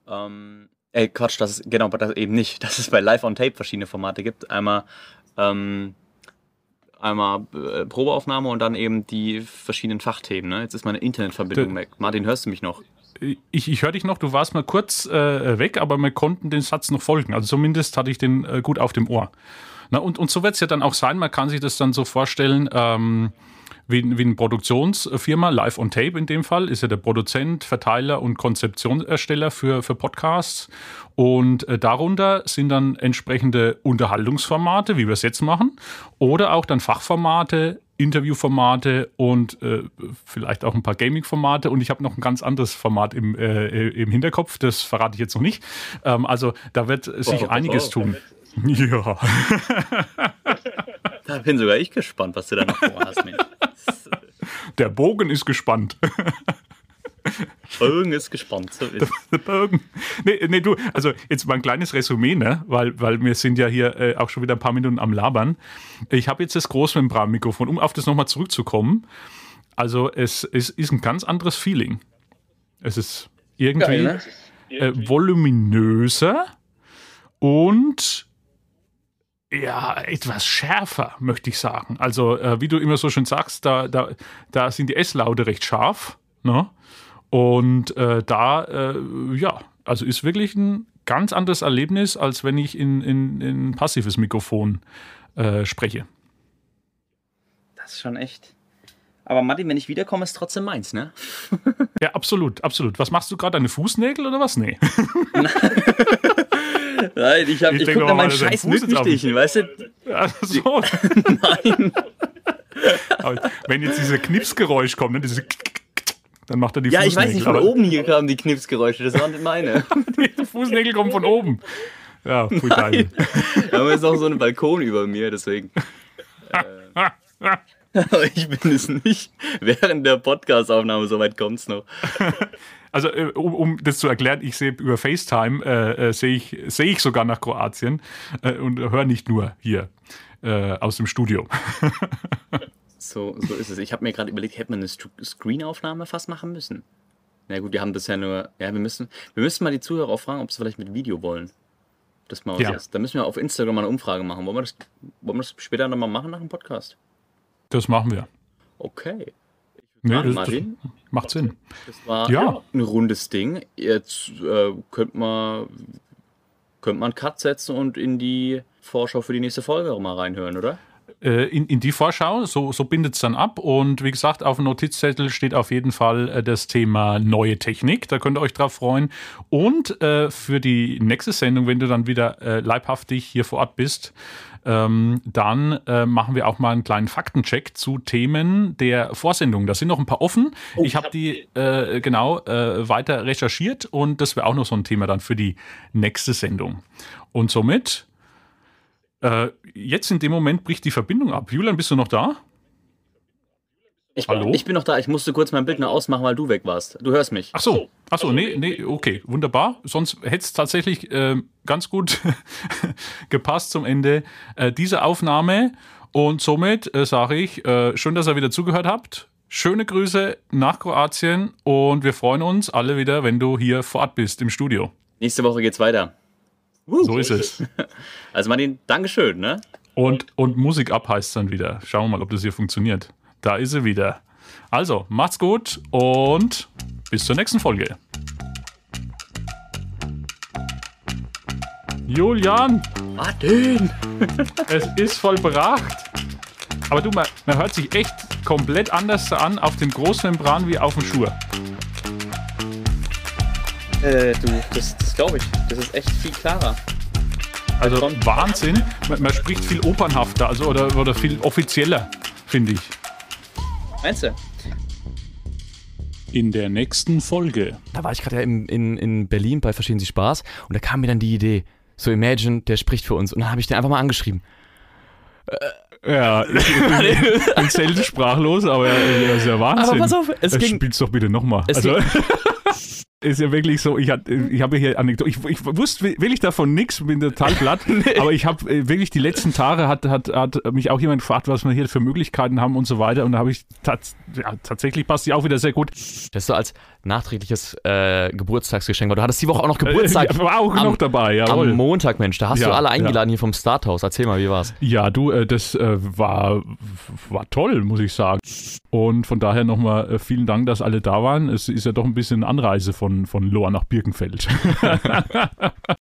[SPEAKER 2] Ähm, äh, Quatsch, das ist, genau, das eben nicht, dass es bei Live on Tape verschiedene Formate gibt. Einmal ähm, einmal äh, Probeaufnahme und dann eben die verschiedenen Fachthemen. Ne? Jetzt ist meine Internetverbindung weg. Martin, hörst du mich noch?
[SPEAKER 1] Ich, ich höre dich noch, du warst mal kurz äh, weg, aber wir konnten den Satz noch folgen. Also zumindest hatte ich den äh, gut auf dem Ohr. Na, und, und so wird es ja dann auch sein, man kann sich das dann so vorstellen, ähm, wie, wie eine Produktionsfirma, Live on Tape in dem Fall, ist ja der Produzent, Verteiler und Konzeptionsersteller für, für Podcasts. Und äh, darunter sind dann entsprechende Unterhaltungsformate, wie wir es jetzt machen, oder auch dann Fachformate, Interviewformate und äh, vielleicht auch ein paar Gaming-Formate. Und ich habe noch ein ganz anderes Format im, äh, im Hinterkopf, das verrate ich jetzt noch nicht. Ähm, also da wird sich wow, einiges wow, tun. Ja.
[SPEAKER 2] Da bin sogar ich gespannt, was du da noch vorhast.
[SPEAKER 1] Der Bogen ist gespannt.
[SPEAKER 2] Bogen ist gespannt. So ist.
[SPEAKER 1] Der Bogen. Nee, nee, du, also jetzt mal ein kleines Resümee, ne? weil, weil wir sind ja hier äh, auch schon wieder ein paar Minuten am Labern. Ich habe jetzt das Großmembranmikrofon, um auf das nochmal zurückzukommen. Also es, es ist ein ganz anderes Feeling. Es ist irgendwie Geil, ne? äh, voluminöser und ja, etwas schärfer, möchte ich sagen. Also, äh, wie du immer so schön sagst, da, da, da sind die S-Laute recht scharf. Ne? Und äh, da, äh, ja, also ist wirklich ein ganz anderes Erlebnis, als wenn ich in, in, in passives Mikrofon äh, spreche.
[SPEAKER 2] Das ist schon echt. Aber Martin, wenn ich wiederkomme, ist trotzdem meins, ne?
[SPEAKER 1] ja, absolut, absolut. Was machst du gerade? Deine Fußnägel oder was? Nee.
[SPEAKER 2] Nein, ich, hab, ich, ich gucke da meinen scheiß Mückenstichen, weißt du?
[SPEAKER 1] Ach so. Nein. wenn jetzt dieser Knipsgeräusch kommt, ne, diese dann macht er die
[SPEAKER 2] ja,
[SPEAKER 1] Fußnägel.
[SPEAKER 2] Ja, ich weiß nicht, von oben hier kamen die Knipsgeräusche, das waren nicht meine.
[SPEAKER 1] die Fußnägel kommen von oben. Ja,
[SPEAKER 2] pui geil. Aber es ist auch so ein Balkon über mir, deswegen. Äh, aber ich bin es nicht. Während der Podcastaufnahme, soweit kommt es noch.
[SPEAKER 1] Also äh, um, um, das zu erklären, ich sehe über FaceTime äh, äh, sehe ich sehe ich sogar nach Kroatien äh, und höre nicht nur hier äh, aus dem Studio.
[SPEAKER 2] so, so ist es. Ich habe mir gerade überlegt, hätte man eine Screenaufnahme fast machen müssen. Na gut, wir haben ja nur. Ja, wir müssen wir müssen mal die Zuhörer auch fragen, ob sie vielleicht mit Video wollen. Das mal ja. Da müssen wir auf Instagram mal eine Umfrage machen. Wollen wir das, wollen wir das später nochmal machen nach dem Podcast?
[SPEAKER 1] Das machen wir.
[SPEAKER 2] Okay.
[SPEAKER 1] Nee, das, Martin. Das macht Sinn.
[SPEAKER 2] Das war ja. ein rundes Ding. Jetzt äh, könnte man, könnt man einen Cut setzen und in die Vorschau für die nächste Folge mal reinhören, oder?
[SPEAKER 1] Äh, in, in die Vorschau, so, so bindet es dann ab. Und wie gesagt, auf dem Notizzettel steht auf jeden Fall äh, das Thema neue Technik. Da könnt ihr euch drauf freuen. Und äh, für die nächste Sendung, wenn du dann wieder äh, leibhaftig hier vor Ort bist, ähm, dann äh, machen wir auch mal einen kleinen Faktencheck zu Themen der Vorsendung. Da sind noch ein paar offen. Oh, ich habe die äh, genau äh, weiter recherchiert und das wäre auch noch so ein Thema dann für die nächste Sendung. Und somit, äh, jetzt in dem Moment bricht die Verbindung ab. Julian, bist du noch da?
[SPEAKER 2] Ich, Hallo? ich bin noch da. Ich musste kurz mein Bild noch ausmachen, weil du weg warst. Du hörst mich.
[SPEAKER 1] Ach so. Ach so, nee, nee, okay, wunderbar. Sonst hätte es tatsächlich äh, ganz gut gepasst zum Ende äh, dieser Aufnahme. Und somit äh, sage ich, äh, schön, dass ihr wieder zugehört habt. Schöne Grüße nach Kroatien und wir freuen uns alle wieder, wenn du hier vor Ort bist im Studio.
[SPEAKER 2] Nächste Woche geht's weiter.
[SPEAKER 1] Uh, so ist es.
[SPEAKER 2] Also Martin, Dankeschön, ne?
[SPEAKER 1] Und, und Musik ab heißt dann wieder. Schauen wir mal, ob das hier funktioniert. Da ist sie wieder. Also, macht's gut und bis zur nächsten Folge. Julian!
[SPEAKER 3] Martin!
[SPEAKER 1] Es ist vollbracht. Aber du, man, man hört sich echt komplett anders an auf dem Großmembran wie auf dem Schur.
[SPEAKER 3] Äh, du, das, das glaube ich. Das ist echt viel klarer.
[SPEAKER 1] Also
[SPEAKER 3] Schon.
[SPEAKER 1] Wahnsinn. Man, man spricht viel opernhafter, also oder, oder viel offizieller, finde ich.
[SPEAKER 3] Meinst du?
[SPEAKER 1] In der nächsten Folge.
[SPEAKER 2] Da war ich gerade ja in, in, in Berlin bei Verstehen Sie Spaß und da kam mir dann die Idee, so Imagine, der spricht für uns. Und dann habe ich den einfach mal angeschrieben.
[SPEAKER 1] Ja, ich bin, bin selten sprachlos, aber er ist ja Wahnsinn.
[SPEAKER 2] Aber pass auf, es
[SPEAKER 1] Äh,
[SPEAKER 2] ging-
[SPEAKER 1] Spiel's doch bitte nochmal. Also, ist ja wirklich so, ich, hat- ich habe hier Anekdote, ich, ich wusste wirklich davon nichts, bin total platt, aber ich habe äh, wirklich die letzten Tage hat, hat, hat mich auch jemand gefragt, was wir hier für Möglichkeiten haben und so weiter und da habe ich tats ja, tatsächlich passt die auch wieder sehr gut.
[SPEAKER 2] Das ist so als nachträgliches äh, Geburtstagsgeschenk, weil du hattest die Woche auch noch Geburtstag.
[SPEAKER 1] Äh, war auch
[SPEAKER 2] am,
[SPEAKER 1] noch dabei, jawohl.
[SPEAKER 2] Am Montag, Mensch, da hast
[SPEAKER 1] Ja,
[SPEAKER 2] du alle
[SPEAKER 1] ja.
[SPEAKER 2] eingeladen hier vom Starthaus. Erzähl mal, wie war's?
[SPEAKER 1] Ja, du, äh, das äh, war, war toll, muss ich sagen. Und von daher nochmal äh, vielen Dank, dass alle da waren. Es ist ja doch ein bisschen Anreise von, von Lohr nach Birkenfeld.